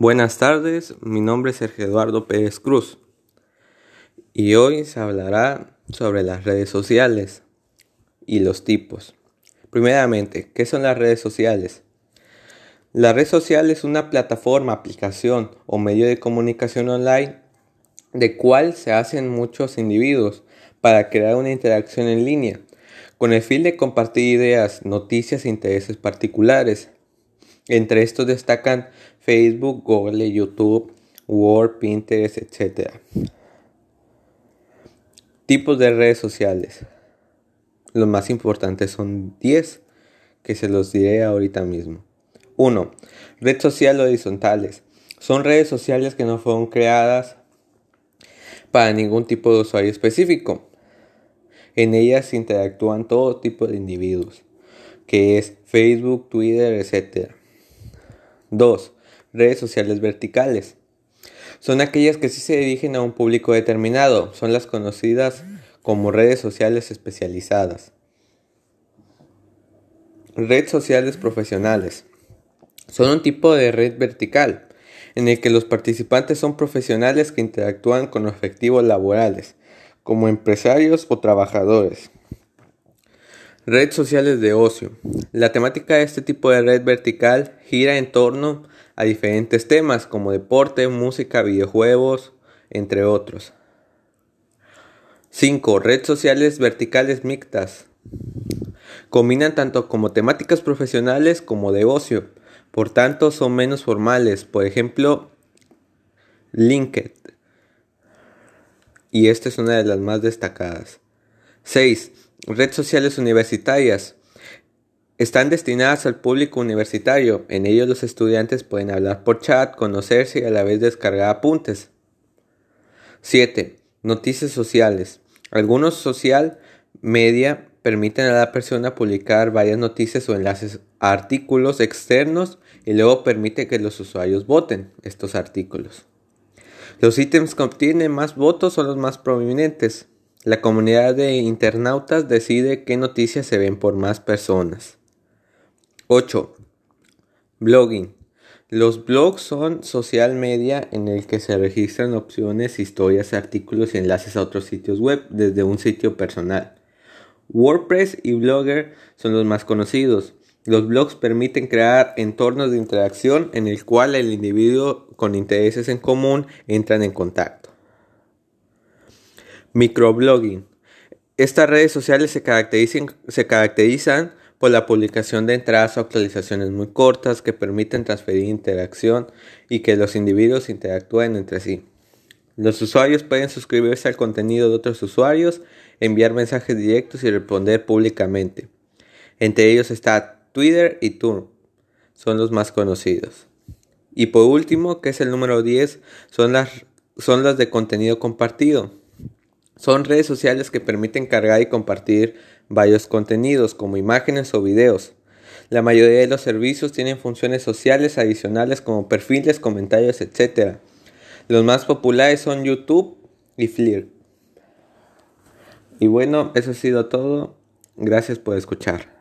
Buenas tardes, mi nombre es Sergio Eduardo Pérez Cruz y hoy se hablará sobre las redes sociales y los tipos. Primeramente, ¿qué son las redes sociales? La red social es una plataforma, aplicación o medio de comunicación online de cual se hacen muchos individuos para crear una interacción en línea con el fin de compartir ideas, noticias e intereses particulares. Entre estos destacan Facebook, Google, YouTube, Word, Pinterest, etc. Tipos de redes sociales. Los más importantes son 10, que se los diré ahorita mismo. 1. Red social horizontales. Son redes sociales que no fueron creadas para ningún tipo de usuario específico. En ellas interactúan todo tipo de individuos, que es Facebook, Twitter, etc. 2 redes sociales verticales. Son aquellas que sí se dirigen a un público determinado, son las conocidas como redes sociales especializadas. Redes sociales profesionales. Son un tipo de red vertical en el que los participantes son profesionales que interactúan con objetivos laborales, como empresarios o trabajadores. Redes sociales de ocio. La temática de este tipo de red vertical gira en torno a diferentes temas como deporte, música, videojuegos, entre otros. 5. Redes sociales verticales mixtas. Combinan tanto como temáticas profesionales como de ocio, por tanto son menos formales, por ejemplo, LinkedIn. Y esta es una de las más destacadas. 6. Redes sociales universitarias. Están destinadas al público universitario. En ellos los estudiantes pueden hablar por chat, conocerse y a la vez descargar apuntes. 7. Noticias sociales. Algunos social media permiten a la persona publicar varias noticias o enlaces a artículos externos y luego permite que los usuarios voten estos artículos. Los ítems que obtienen más votos son los más prominentes. La comunidad de internautas decide qué noticias se ven por más personas. 8. Blogging. Los blogs son social media en el que se registran opciones, historias, artículos y enlaces a otros sitios web desde un sitio personal. WordPress y Blogger son los más conocidos. Los blogs permiten crear entornos de interacción en el cual el individuo con intereses en común entran en contacto. Microblogging. Estas redes sociales se caracterizan, por la publicación de entradas o actualizaciones muy cortas que permiten transferir interacción y que los individuos interactúen entre sí. Los usuarios pueden suscribirse al contenido de otros usuarios, enviar mensajes directos y responder públicamente. Entre ellos está Twitter y Tumblr, son los más conocidos. Y por último, que es el número 10, son las, son las de contenido compartido. Son redes sociales que permiten cargar y compartir varios contenidos como imágenes o videos. La mayoría de los servicios tienen funciones sociales adicionales como perfiles, comentarios, etc. Los más populares son YouTube y Flickr. Y bueno, eso ha sido todo. Gracias por escuchar.